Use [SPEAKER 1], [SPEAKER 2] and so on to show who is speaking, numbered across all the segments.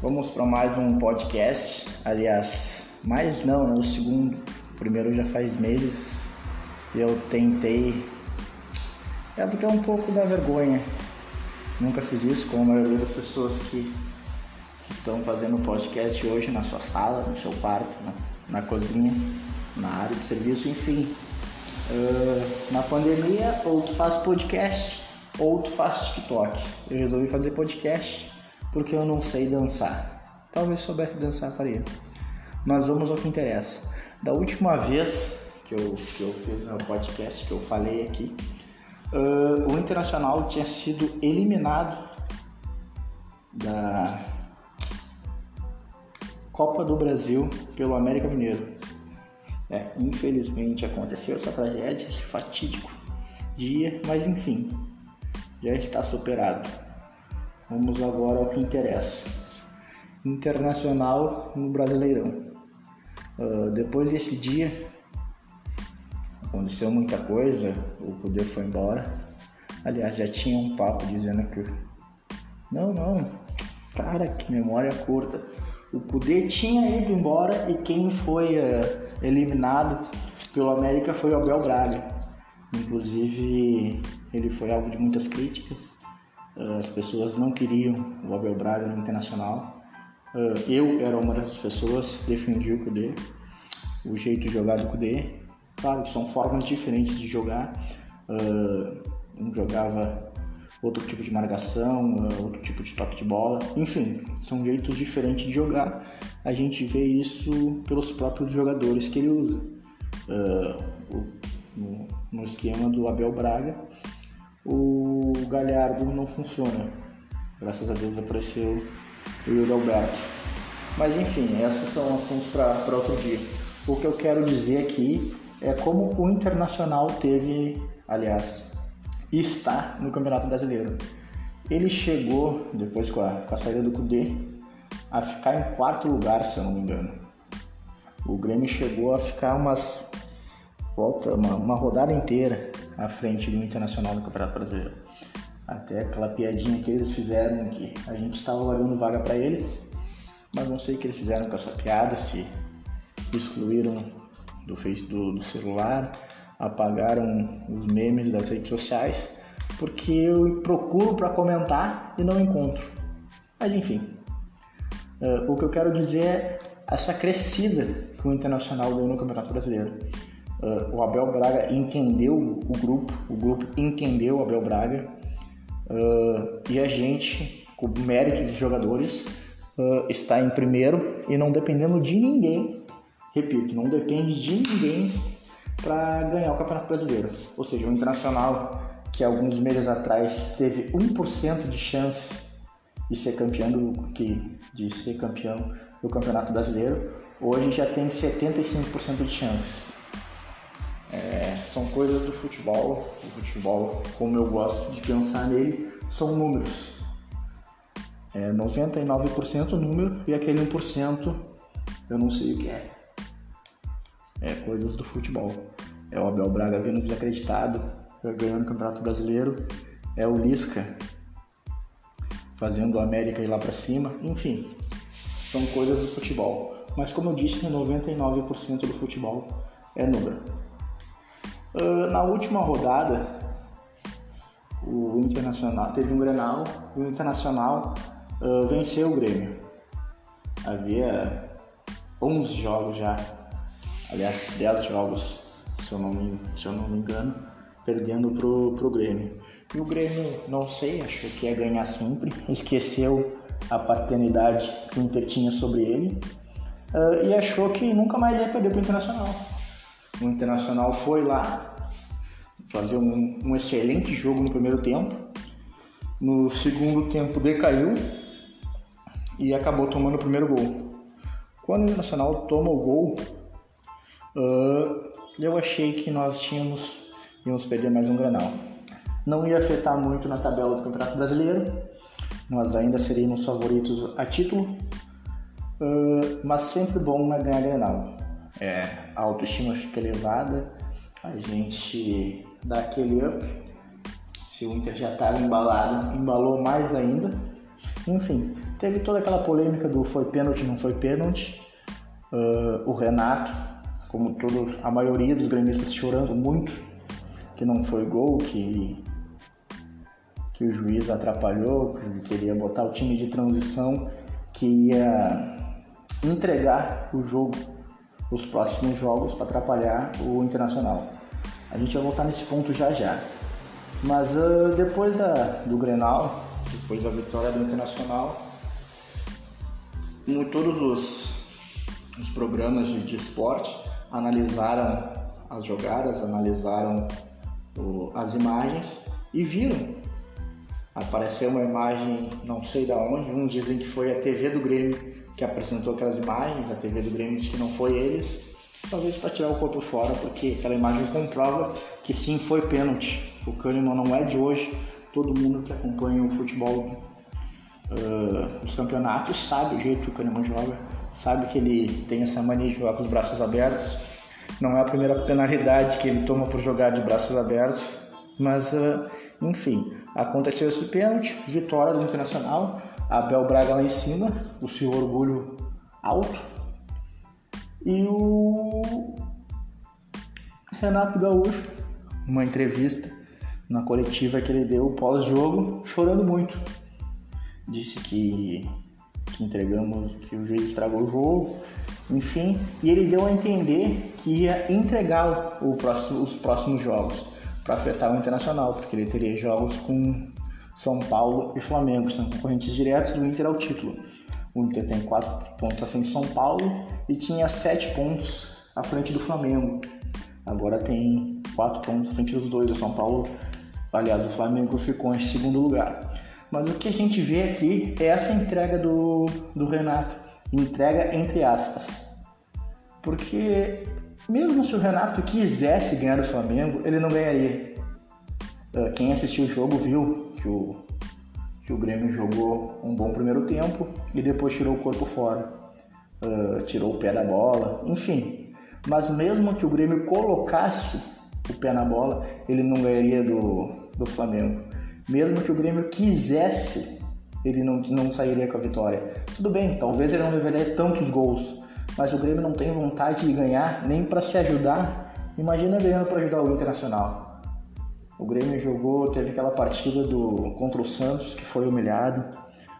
[SPEAKER 1] Vamos para mais um podcast. Aliás, mais não, né? O segundo. O primeiro já faz meses. Eu tentei. É porque é um pouco da vergonha. Nunca fiz isso com a maioria das pessoas que, que estão fazendo podcast hoje na sua sala, no seu quarto, na, na cozinha, na área de serviço, enfim. Uh, na pandemia, ou tu faz podcast ou tu faz TikTok. Eu resolvi fazer podcast porque eu não sei dançar. Talvez soubesse dançar faria. Mas vamos ao que interessa. Da última vez que eu, que eu fiz meu podcast, que eu falei aqui, uh, o Internacional tinha sido eliminado da Copa do Brasil pelo América Mineiro. É, infelizmente aconteceu essa tragédia, esse fatídico dia, mas enfim, já está superado. Vamos agora ao que interessa. Internacional no Brasileirão. Uh, depois desse dia, aconteceu muita coisa, o poder foi embora. Aliás, já tinha um papo dizendo que. Não, não, cara, que memória curta. O poder tinha ido embora e quem foi uh, eliminado pelo América foi o Abel Braga. Inclusive, ele foi alvo de muitas críticas as pessoas não queriam o Abel Braga no Internacional. Ah, eu era uma dessas pessoas, defendi o Kudê, o jeito de jogar do Kudê. Claro que são formas diferentes de jogar. Ah, um jogava outro tipo de marcação, ah, outro tipo de toque de bola. Enfim, são jeitos diferentes de jogar. A gente vê isso pelos próprios jogadores que ele usa. no esquema do Abel Braga, o Galhardo não funciona. Graças a Deus apareceu o Yuri Alberto. Mas enfim, esses são assuntos para outro dia. O que eu quero dizer aqui é como o Internacional teve, aliás, está no Campeonato Brasileiro. Ele chegou, depois com a, com a saída do Cudê, a ficar em quarto lugar, se eu não me engano. O Grêmio chegou a ficar umas volta, uma, uma rodada inteira à frente do Internacional no Campeonato Brasileiro. Até aquela piadinha que eles fizeram que a gente estava valendo vaga para eles, mas não sei o que eles fizeram com essa piada, se excluíram do, face, do, do celular, apagaram os memes das redes sociais, porque eu procuro para comentar e não encontro. Mas enfim, uh, o que eu quero dizer é essa crescida que o Internacional deu no Campeonato Brasileiro. Uh, o Abel Braga entendeu o grupo, o grupo entendeu o Abel Braga uh, e a gente, com o mérito dos jogadores, uh, está em primeiro e não dependendo de ninguém, repito, não depende de ninguém para ganhar o Campeonato Brasileiro. Ou seja, o Internacional, que alguns meses atrás teve 1% de chance de ser campeão do, que, de ser campeão do Campeonato Brasileiro, hoje já tem 75% de chances. É, são coisas do futebol. O futebol, como eu gosto de pensar nele, são números. É 99% número e aquele 1% eu não sei o que é. É coisas do futebol. É o Abel Braga vindo desacreditado, ganhando o Campeonato Brasileiro. É o Lisca fazendo o América ir lá para cima. Enfim, são coisas do futebol. Mas como eu disse, 99% do futebol é número. Uh, na última rodada, o Internacional teve um Grenal, o Internacional uh, venceu o Grêmio. Havia 11 jogos já, aliás 10 jogos, se eu não me, se eu não me engano, perdendo pro, pro Grêmio. E o Grêmio, não sei, achou que ia ganhar sempre, esqueceu a paternidade que o Inter tinha sobre ele uh, e achou que nunca mais ia perder pro Internacional. O Internacional foi lá fazer um, um excelente jogo no primeiro tempo. No segundo tempo decaiu e acabou tomando o primeiro gol. Quando o Internacional toma o gol, uh, eu achei que nós tínhamos íamos perder mais um granal. Não ia afetar muito na tabela do Campeonato Brasileiro, nós ainda seríamos favoritos a título, uh, mas sempre bom é ganhar granal é, a autoestima fica elevada, a gente dá aquele up. Se o Inter já estava embalado, embalou mais ainda. Enfim, Teve toda aquela polêmica do foi pênalti, não foi pênalti. Uh, o Renato, como todos, a maioria dos gremistas chorando muito que não foi gol, que, que o juiz atrapalhou, que queria botar o time de transição que ia entregar o jogo, os próximos jogos para atrapalhar o Internacional. A gente vai voltar nesse ponto já já. Mas uh, depois da, do Grenal, depois da vitória do Internacional, em todos os, os programas de, de esporte analisaram as jogadas, analisaram o, as imagens e viram. Apareceu uma imagem, não sei da onde, uns dizem que foi a TV do Grêmio que apresentou aquelas imagens, a TV do Grêmio disse que não foi eles, talvez para tirar o corpo fora, porque aquela imagem comprova que sim foi pênalti. O Kahneman não é de hoje, todo mundo que acompanha o futebol uh, dos campeonatos sabe o jeito que o Kahneman joga, sabe que ele tem essa mania de jogar com os braços abertos. Não é a primeira penalidade que ele toma por jogar de braços abertos, mas uh, enfim, aconteceu esse pênalti, vitória do Internacional, Abel Braga lá em cima, o seu orgulho alto, e o Renato Gaúcho, uma entrevista na coletiva que ele deu pós-jogo, chorando muito. Disse que, que entregamos, que o juiz estragou o jogo, enfim, e ele deu a entender que ia entregar os próximos jogos para afetar o Internacional, porque ele teria jogos com São Paulo e Flamengo, são concorrentes diretos do Inter ao título. O Inter tem 4 pontos à frente de São Paulo e tinha 7 pontos à frente do Flamengo. Agora tem 4 pontos à frente dos dois. O São Paulo, aliás, o Flamengo ficou em segundo lugar. Mas o que a gente vê aqui é essa entrega do, do Renato. Entrega entre aspas. Porque mesmo se o Renato quisesse ganhar o Flamengo, ele não ganharia. Ah, quem assistiu o jogo viu que o, que o Grêmio jogou um bom primeiro tempo e depois tirou o corpo fora. Uh, tirou o pé da bola, enfim. Mas mesmo que o Grêmio colocasse o pé na bola, ele não ganharia do, do Flamengo. Mesmo que o Grêmio quisesse, ele não, não sairia com a vitória. Tudo bem, talvez ele não levaria tantos gols, mas o Grêmio não tem vontade de ganhar nem para se ajudar. Imagina ganhando para ajudar o Internacional. O Grêmio jogou, teve aquela partida do contra o Santos que foi humilhado.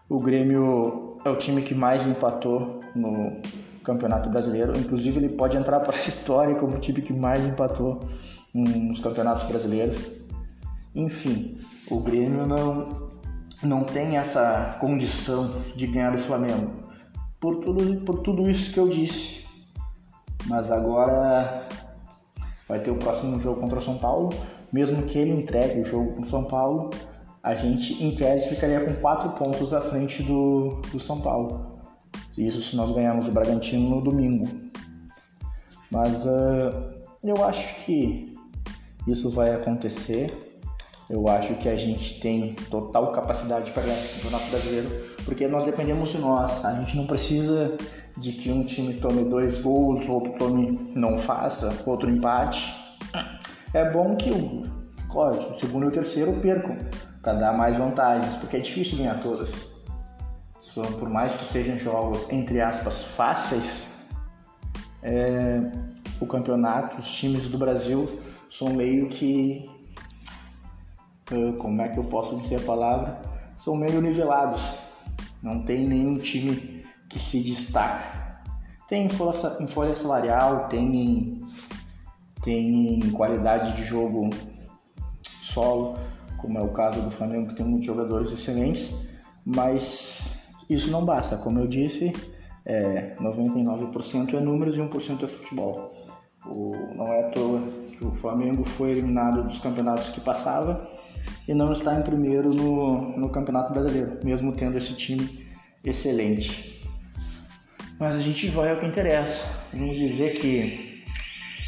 [SPEAKER 1] O Grêmio é o time que mais empatou no Campeonato Brasileiro. Inclusive ele pode entrar para a história como o time que mais empatou nos campeonatos brasileiros. Enfim, o Grêmio não não tem essa condição de ganhar do Flamengo por tudo, por tudo isso que eu disse. Mas agora vai ter o próximo jogo contra o São Paulo. Mesmo que ele entregue o jogo contra o São Paulo, a gente em tese ficaria com quatro pontos à frente do, do São Paulo. Isso se nós ganharmos o Bragantino no domingo. Mas uh, eu acho que isso vai acontecer eu acho que a gente tem total capacidade para ganhar esse campeonato brasileiro, porque nós dependemos de nós. A gente não precisa de que um time tome dois gols, outro tome não faça, outro empate. É bom que o, o segundo e o terceiro percam para dar mais vantagens, porque é difícil ganhar todas. Só por mais que sejam jogos entre aspas fáceis, é, o campeonato, os times do Brasil são meio que como é que eu posso dizer a palavra, são meio nivelados. Não tem nenhum time que se destaca. Tem em folha, em folha salarial, tem em, tem em qualidade de jogo solo, como é o caso do Flamengo, que tem muitos jogadores excelentes, mas isso não basta. Como eu disse, é, 99% é números e 1% é futebol. O, não é à toa que o Flamengo foi eliminado dos campeonatos que passava e não está em primeiro no, no Campeonato Brasileiro, mesmo tendo esse time excelente. Mas a gente vai ao que interessa. Vamos dizer que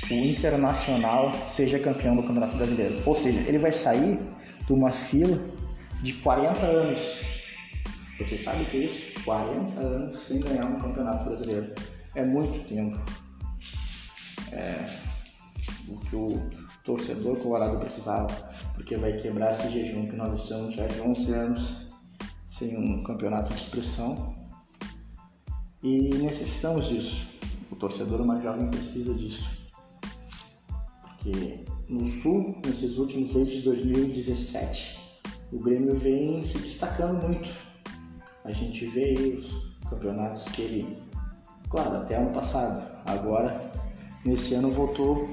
[SPEAKER 1] o Internacional seja campeão do Campeonato Brasileiro. Ou seja, ele vai sair de uma fila de 40 anos. Você sabe o que é isso? 40 anos sem ganhar um Campeonato Brasileiro. É muito tempo. É, o que o torcedor colorado precisava, porque vai quebrar esse jejum que nós estamos já de 11 anos sem um campeonato de expressão e necessitamos disso. O torcedor mais jovem precisa disso. Porque no Sul, nesses últimos desde 2017, o Grêmio vem se destacando muito. A gente vê os campeonatos que ele, claro, até ano passado, agora nesse ano voltou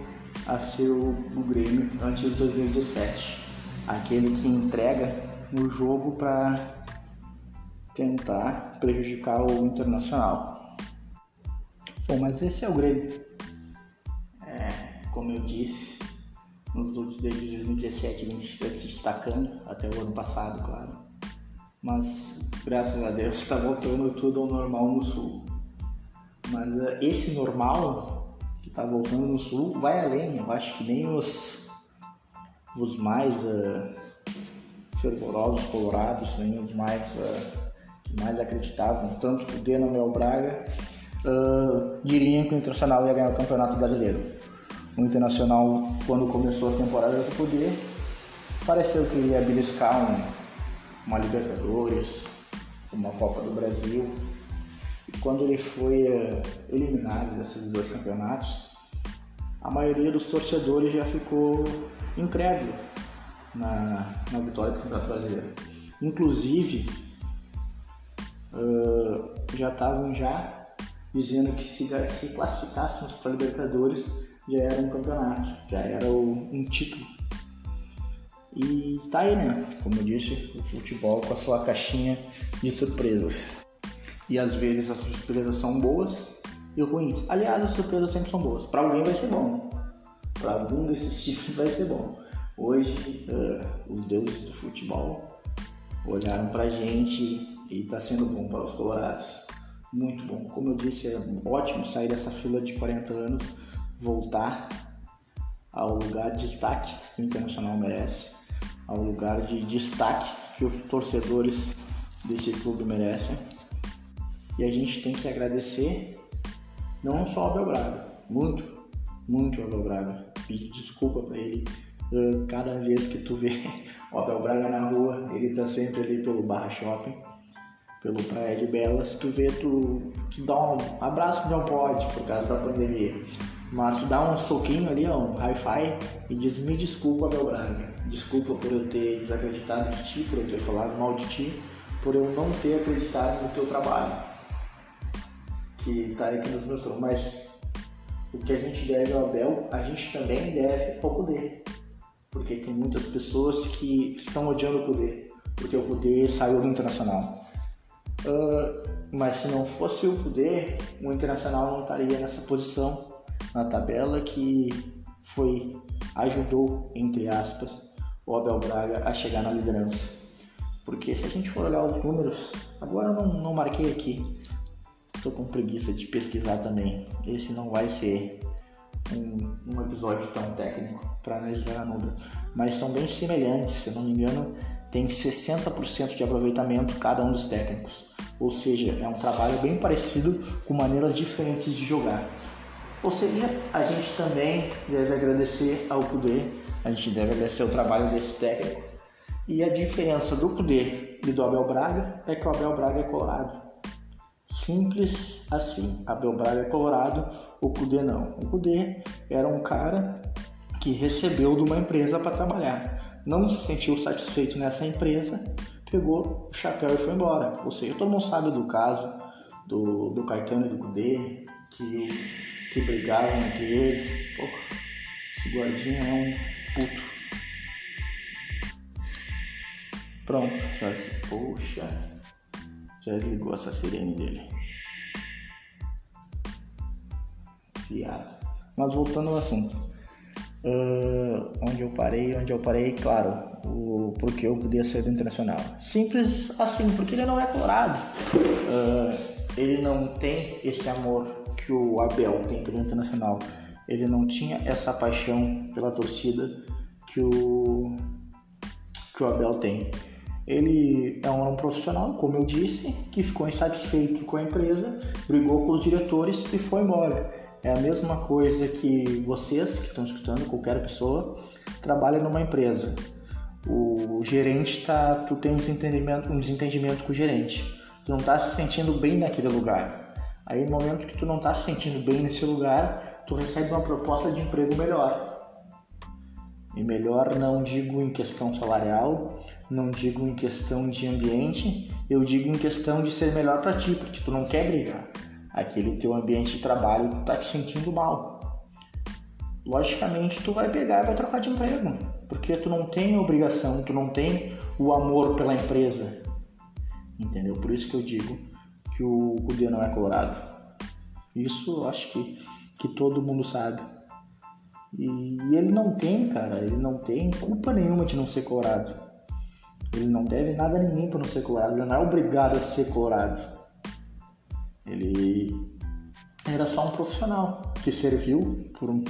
[SPEAKER 1] a ser o, o Grêmio antes de 2017, aquele que entrega no jogo para tentar prejudicar o Internacional. Bom, mas esse é o Grêmio. Como eu disse, nos últimos desde 2017 ele está se destacando, até o ano passado, claro. Mas graças a Deus está voltando tudo ao normal no sul. Mas uh, esse normal que está voltando no sul vai além. Eu acho que nem os, os mais uh, fervorosos colorados, nem os mais uh, que mais acreditavam, tanto o Dinamo Braga, diriam que o Internacional ia ganhar o Campeonato Brasileiro. O Internacional, quando começou a temporada do poder, pareceu que iria beliscar um, uma Libertadores, uma Copa do Brasil. E quando ele foi uh, eliminado desses dois campeonatos, a maioria dos torcedores já ficou incrédulo na, na vitória do Campeonato Brasileiro. Inclusive, uh, já estavam já dizendo que se, se classificássemos para a Libertadores já era um campeonato, já era um título. E tá aí, né? Como eu disse, o futebol com a sua caixinha de surpresas. E às vezes as surpresas são boas e ruins. Aliás, as surpresas sempre são boas. Para alguém vai ser bom. Para algum desses tipos vai ser bom. Hoje, uh, os deuses do futebol olharam pra gente e tá sendo bom para os colorados. Muito bom. Como eu disse, é ótimo sair dessa fila de 40 anos voltar ao lugar de destaque que o Internacional merece, ao lugar de destaque que os torcedores desse clube merecem. E a gente tem que agradecer não só ao Abel Braga, muito, muito ao Abel Braga. Pedir desculpa para ele. Cada vez que tu vê o Abel Braga na rua, ele tá sempre ali pelo Barra Shopping, pelo Praia de Belas. Tu vê, tu, tu dá um abraço não pode por causa da pandemia. Mas tu dá um soquinho ali, um hi-fi e diz: Me desculpa, Abel Braga. Desculpa por eu ter desacreditado de ti, por eu ter falado mal de ti, por eu não ter acreditado no teu trabalho. Que tá aqui nos mostrou. Mas o que a gente deve ao Abel, a gente também deve ao poder. Porque tem muitas pessoas que estão odiando o poder, porque o poder saiu do internacional. Uh, mas se não fosse o poder, o internacional não estaria nessa posição na tabela que foi ajudou entre aspas o Abel Braga a chegar na liderança. Porque se a gente for olhar os números, agora eu não, não marquei aqui, estou com preguiça de pesquisar também. Esse não vai ser um, um episódio tão técnico para analisar a número, mas são bem semelhantes, se não me engano, tem 60% de aproveitamento cada um dos técnicos. Ou seja, é um trabalho bem parecido com maneiras diferentes de jogar. Ou seja, a gente também deve agradecer ao poder, a gente deve agradecer o trabalho desse técnico. E a diferença do poder e do Abel Braga é que o Abel Braga é colorado. Simples assim. Abel Braga é colorado, o Cudê não. O Cudê era um cara que recebeu de uma empresa para trabalhar. Não se sentiu satisfeito nessa empresa, pegou o chapéu e foi embora. Ou seja, todo mundo sabe do caso do, do Caetano e do Cudê, que que brigavam entre eles. Pô, esse guardinha é um puto. Pronto, já, poxa, já desligou essa sirene dele. Viado. Mas voltando ao assunto. Uh, onde eu parei, onde eu parei, claro, o porque eu podia ser do Internacional. Simples assim, porque ele não é colorado. Uh, ele não tem esse amor que o Abel tem pelo Internacional. Ele não tinha essa paixão pela torcida que o, que o Abel tem. Ele é um, um profissional, como eu disse, que ficou insatisfeito com a empresa, brigou com os diretores e foi embora. É a mesma coisa que vocês que estão escutando, qualquer pessoa, trabalha numa empresa. o gerente tá, tu tem um desentendimento, um desentendimento com o gerente. Tu não tá se sentindo bem naquele lugar. Aí no momento que tu não tá se sentindo bem nesse lugar, tu recebe uma proposta de emprego melhor. E melhor não digo em questão salarial, não digo em questão de ambiente, eu digo em questão de ser melhor para ti, porque tu não quer brigar. Aquele teu ambiente de trabalho tá te sentindo mal. Logicamente tu vai pegar e vai trocar de emprego, porque tu não tem obrigação, tu não tem o amor pela empresa. Entendeu? Por isso que eu digo que o Cudê não é colorado. Isso acho que, que todo mundo sabe. E, e ele não tem, cara, ele não tem culpa nenhuma de não ser colorado. Ele não deve nada a ninguém por não ser colorado. Ele não é obrigado a ser colorado. Ele era só um profissional que serviu por, um,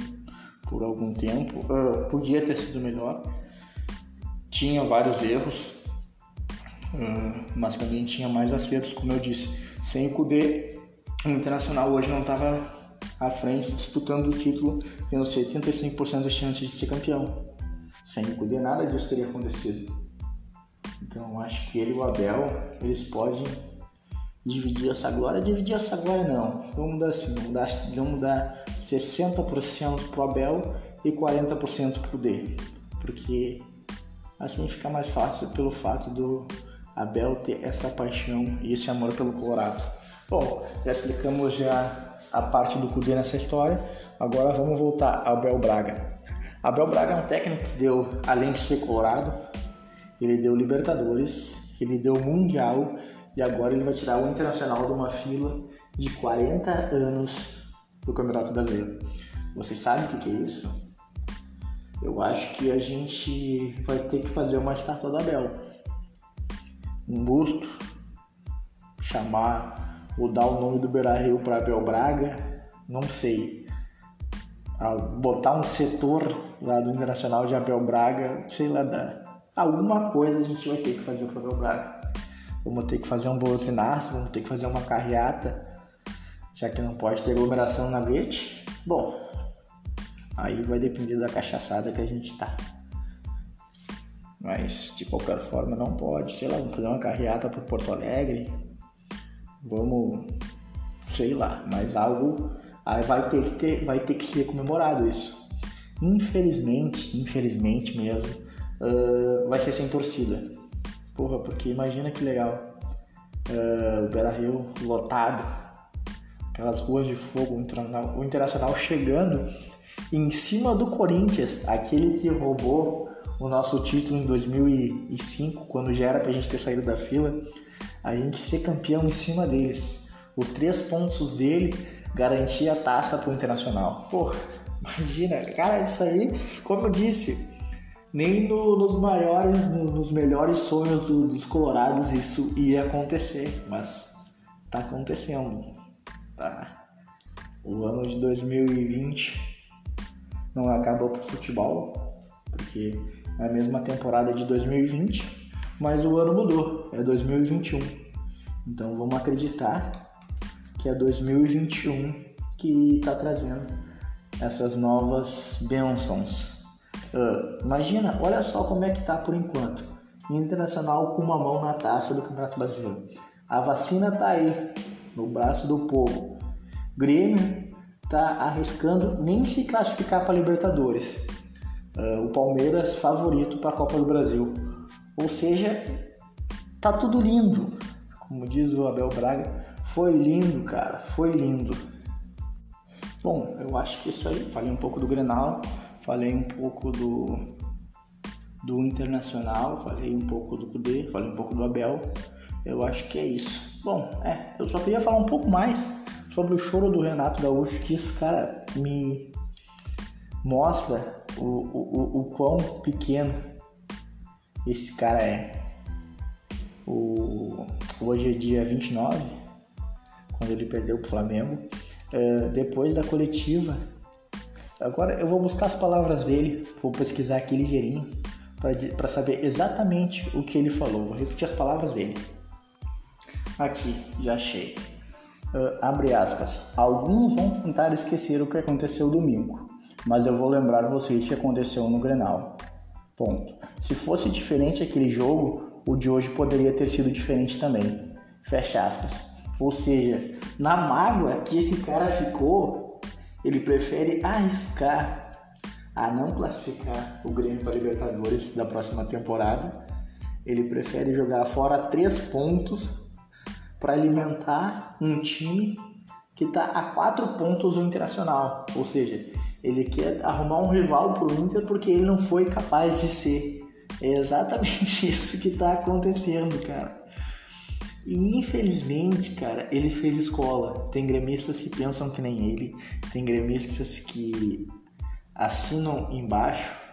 [SPEAKER 1] por algum tempo. Uh, podia ter sido melhor. Tinha vários erros, uh, mas também tinha mais acertos, como eu disse. Sem o Kudê, o Internacional hoje não estava à frente disputando o título, tendo 75% de chances de ser campeão. Sem o Kudê, nada disso teria acontecido. Então acho que ele e o Abel, eles podem dividir essa glória. Dividir essa glória não. Vamos dar assim, vamos dar, vamos dar 60% pro Abel e 40% pro D. Porque assim fica mais fácil pelo fato do Abel ter essa paixão e esse amor pelo Colorado. Bom, já explicamos já a parte do Cudê nessa história. Agora vamos voltar ao Abel Braga. Abel Braga é um técnico que deu, além de ser colorado, ele deu Libertadores, ele deu Mundial e agora ele vai tirar o Internacional de uma fila de 40 anos do Campeonato Brasileiro. Vocês sabem o que é isso? Eu acho que a gente vai ter que fazer uma estátua da Abel. Um busto, chamar ou dar o nome do Beira Rio para Abel Braga, não sei. Botar um setor lá do Internacional de Abel Braga, sei lá, da alguma coisa a gente vai ter que fazer para o Braga. Vamos ter que fazer um bolsinaço, vamos ter que fazer uma carreata, já que não pode ter aglomeração na Gate. Bom, aí vai depender da cachaçada que a gente tá. Mas de qualquer forma não pode, sei lá, vamos fazer uma carreata para Porto Alegre. Vamos, sei lá, mas algo aí vai ter que ter, vai ter que ser comemorado isso. Infelizmente, infelizmente mesmo, uh, vai ser sem torcida. Porra, porque imagina que legal. Uh, o Beira Rio lotado, aquelas ruas de fogo, o Internacional chegando em cima do Corinthians, aquele que roubou o nosso título em 2005, quando já era pra gente ter saído da fila, a gente ser campeão em cima deles. Os três pontos dele garantia a taça pro Internacional. Porra, imagina, cara, isso aí, como eu disse, nem no, nos maiores, no, nos melhores sonhos do, dos colorados isso ia acontecer, mas tá acontecendo, tá? O ano de 2020 não acabou pro futebol, porque é a mesma temporada de 2020, mas o ano mudou, é 2021. Então vamos acreditar que é 2021 que está trazendo essas novas bênçãos Uh, imagina, olha só como é que tá por enquanto. Internacional com uma mão na taça do Campeonato Brasileiro. A vacina tá aí, no braço do povo. Grêmio tá arriscando nem se classificar para Libertadores. Uh, o Palmeiras favorito para a Copa do Brasil. Ou seja, tá tudo lindo. Como diz o Abel Braga, foi lindo, cara, foi lindo. Bom, eu acho que é isso aí. Falei um pouco do Grenal falei um pouco do, do Internacional, falei um pouco do Kudê, falei um pouco do Abel. Eu acho que é isso. Bom, é, eu só queria falar um pouco mais sobre o choro do Renato Gaúcho, que esse cara me mostra o, o, o quão pequeno esse cara é. O, hoje é dia 29, quando ele perdeu pro Flamengo. Uh, depois da coletiva, Agora eu vou buscar as palavras dele, vou pesquisar aqui ligeirinho para saber exatamente o que ele falou. Vou repetir as palavras dele. Aqui, já achei. Uh, abre aspas. Alguns vão tentar esquecer o que aconteceu domingo, mas eu vou lembrar vocês que aconteceu no Grenal. Ponto. Se fosse diferente aquele jogo, o de hoje poderia ter sido diferente também. Fecha aspas. Ou seja, na mágoa que esse cara ficou, ele prefere arriscar a não classificar o Grêmio para a Libertadores da próxima temporada. Ele prefere jogar fora três pontos para alimentar um time que está a quatro pontos do Internacional. Ou seja, ele quer arrumar um rival para o Inter porque ele não foi capaz de ser. É exatamente isso que está acontecendo, cara. E infelizmente, cara, ele fez escola. Tem gremistas que pensam que nem ele, tem gremistas que assinam embaixo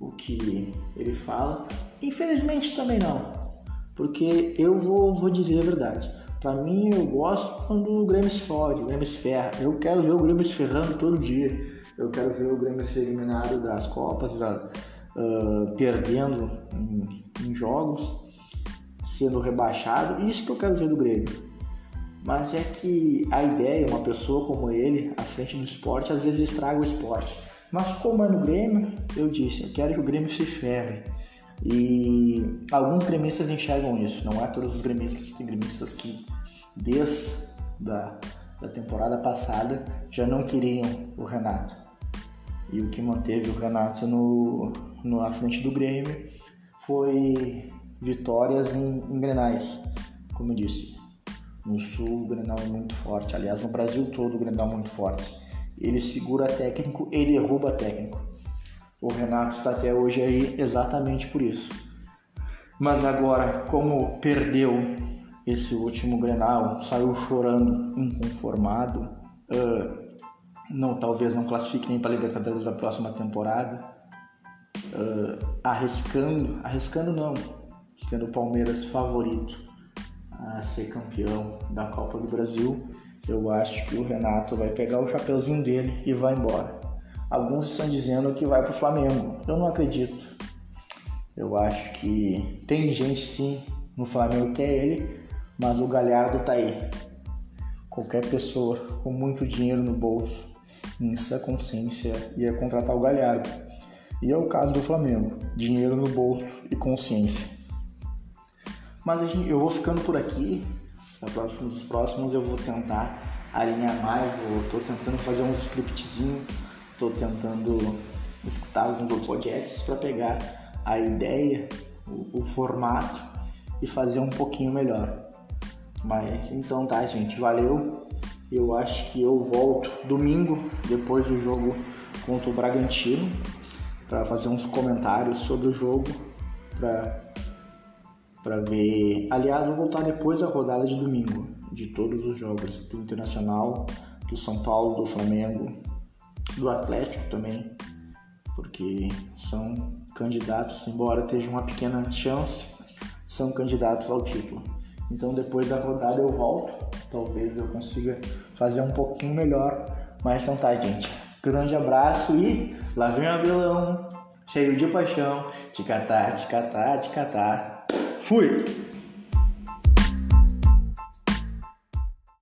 [SPEAKER 1] o que ele fala. Infelizmente também não, porque eu vou, vou dizer a verdade. Para mim, eu gosto quando o Grêmio se fode, o Grêmio ferra. Eu quero ver o Grêmio se ferrando todo dia. Eu quero ver o Grêmio ser eliminado das Copas, uh, perdendo em, em, jogos, sendo rebaixado. Isso que eu quero ver do Grêmio. Mas é que a ideia, uma pessoa como ele, à frente do esporte, às vezes estraga o esporte. Mas como é no Grêmio, eu disse, eu quero que o Grêmio se ferre. E alguns gremistas enxergam isso, não é todos os gremistas, tem gremistas que desde da, da temporada passada já não queriam o Renato. E o que manteve o Renato no, no, na frente do Grêmio foi vitórias em, em Grenais, como eu disse. No Sul o Grenal é muito forte, aliás no Brasil todo o Grenal é muito forte. Ele segura técnico, ele derruba técnico. O Renato está até hoje aí exatamente por isso. Mas agora, como perdeu esse último Grenal, saiu chorando, inconformado, uh, não, talvez não classifique nem para a Libertadores da próxima temporada, uh, arriscando, arriscando não, sendo o Palmeiras favorito a ser campeão da Copa do Brasil, eu acho que o Renato vai pegar o chapeuzinho dele e vai embora. Alguns estão dizendo que vai para o Flamengo. Eu não acredito. Eu acho que tem gente sim no Flamengo que é ele, mas o Galhardo tá aí. Qualquer pessoa com muito dinheiro no bolso, em sua consciência, ia contratar o Galhardo. E é o caso do Flamengo: dinheiro no bolso e consciência. Mas eu vou ficando por aqui. Nos próximos eu vou tentar alinhar mais, eu tô tentando fazer um scriptzinho Estou tentando escutar alguns podcasts para pegar a ideia, o, o, formato e fazer um pouquinho melhor. Mas então tá, gente, valeu. Eu acho que eu volto domingo depois do jogo contra o Bragantino para fazer uns comentários sobre o jogo para para ver. Aliás, vou voltar depois da rodada de domingo de todos os jogos do Internacional, do São Paulo, do Flamengo, do Atlético também, porque são candidatos, embora tenha uma pequena chance, são candidatos ao título. Então depois da rodada eu volto, talvez eu consiga fazer um pouquinho melhor, mas então tá, gente. Grande abraço e lá vem o Abelão, cheio de paixão, ticatá, ticatá, ticatá. Fui!